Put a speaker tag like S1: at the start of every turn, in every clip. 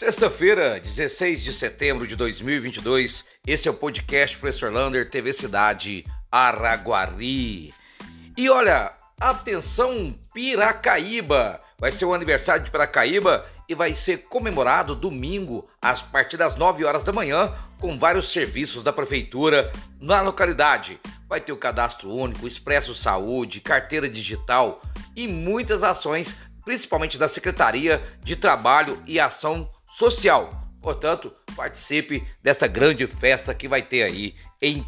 S1: Sexta-feira, 16 de setembro de 2022, esse é o podcast Professor Lander, TV Cidade Araguari. E olha, atenção Piracaíba, vai ser o aniversário de Piracaíba e vai ser comemorado domingo, a partir das 9 horas da manhã, com vários serviços da prefeitura na localidade. Vai ter o cadastro único, Expresso Saúde, carteira digital e muitas ações, principalmente da Secretaria de Trabalho e Ação Social. Portanto, participe dessa grande festa que vai ter aí em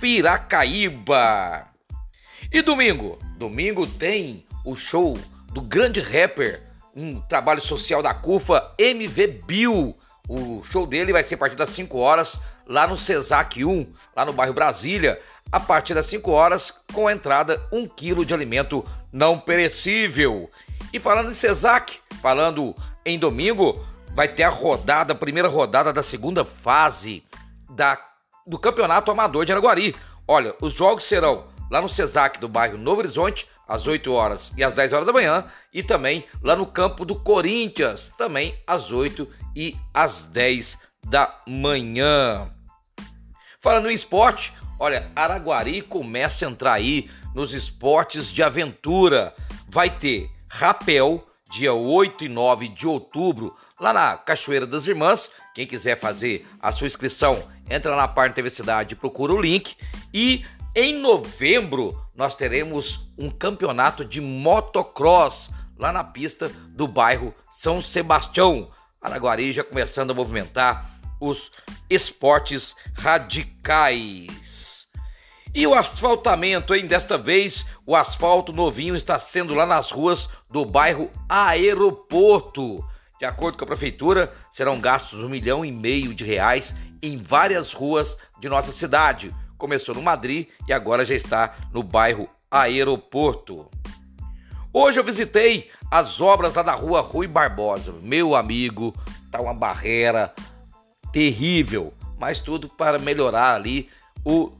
S1: Piracaíba. E domingo? Domingo tem o show do grande rapper, um trabalho social da CUFA, MV Bill. O show dele vai ser a partir das 5 horas lá no Cesac 1, lá no bairro Brasília, a partir das 5 horas, com entrada 1 kg de alimento não perecível. E falando em Cesac, falando em domingo, vai ter a rodada, a primeira rodada da segunda fase da, do Campeonato Amador de Araguari. Olha, os jogos serão lá no Cesac do bairro Novo Horizonte, às 8 horas e às 10 horas da manhã, e também lá no campo do Corinthians, também às 8 e às 10 da manhã. Falando em esporte, olha, Araguari começa a entrar aí nos esportes de aventura. Vai ter rapel, dia 8 e 9 de outubro, lá na Cachoeira das Irmãs. Quem quiser fazer a sua inscrição, entra na parte TV Cidade procura o link. E em novembro nós teremos um campeonato de motocross lá na pista do bairro São Sebastião. Araguari já começando a movimentar os esportes radicais. E o asfaltamento, hein? Desta vez o asfalto novinho está sendo lá nas ruas do bairro Aeroporto. De acordo com a prefeitura, serão gastos um milhão e meio de reais em várias ruas de nossa cidade. Começou no Madrid e agora já está no bairro Aeroporto. Hoje eu visitei as obras lá da rua Rui Barbosa. Meu amigo, tá uma barreira terrível, mas tudo para melhorar ali o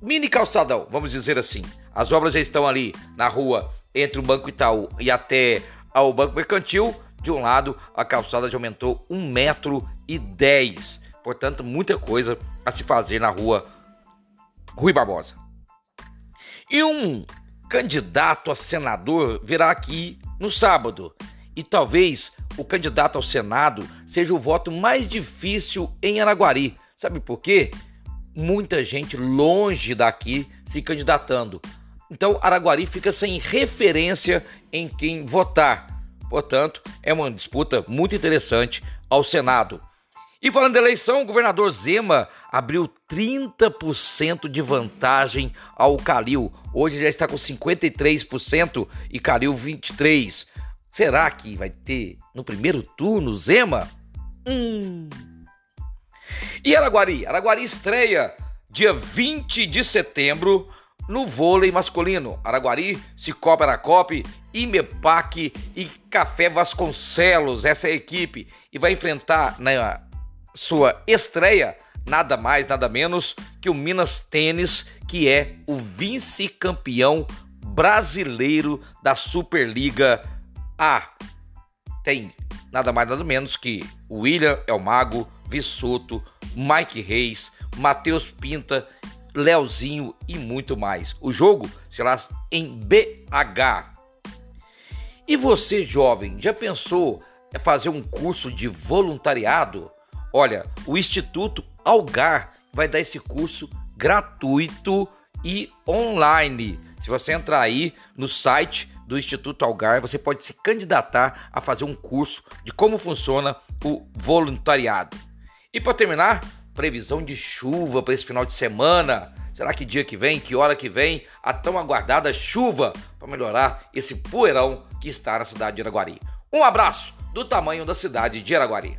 S1: mini calçadão, vamos dizer assim. As obras já estão ali na rua entre o Banco Itaú e até ao Banco Mercantil de um lado, a calçada já aumentou um metro e. Portanto, muita coisa a se fazer na rua Rui Barbosa. E um candidato a senador virá aqui no sábado. E talvez o candidato ao Senado seja o voto mais difícil em Araguari. Sabe por quê? Muita gente longe daqui se candidatando. Então, Araguari fica sem referência em quem votar. Portanto, é uma disputa muito interessante ao Senado. E falando de eleição, o governador Zema abriu 30% de vantagem ao Calil. Hoje já está com 53% e Calil 23%. Será que vai ter no primeiro turno Zema? Hum. E Araguari? Araguari estreia dia 20 de setembro no vôlei masculino. Araguari, Cicobi Aracope, Imepac e Café Vasconcelos, essa é a equipe. E vai enfrentar na sua estreia nada mais, nada menos que o Minas Tênis, que é o vice-campeão brasileiro da Superliga A. Tem nada mais, nada menos que William Elmago, Vissoto, Mike Reis, Matheus Pinta Leozinho e muito mais. O jogo será em BH. E você, jovem, já pensou em fazer um curso de voluntariado? Olha, o Instituto Algar vai dar esse curso gratuito e online. Se você entrar aí no site do Instituto Algar, você pode se candidatar a fazer um curso de como funciona o voluntariado. E para terminar, previsão de chuva para esse final de semana. Será que dia que vem, que hora que vem, a tão aguardada chuva para melhorar esse poeirão que está na cidade de Araguari? Um abraço do tamanho da cidade de Araguari.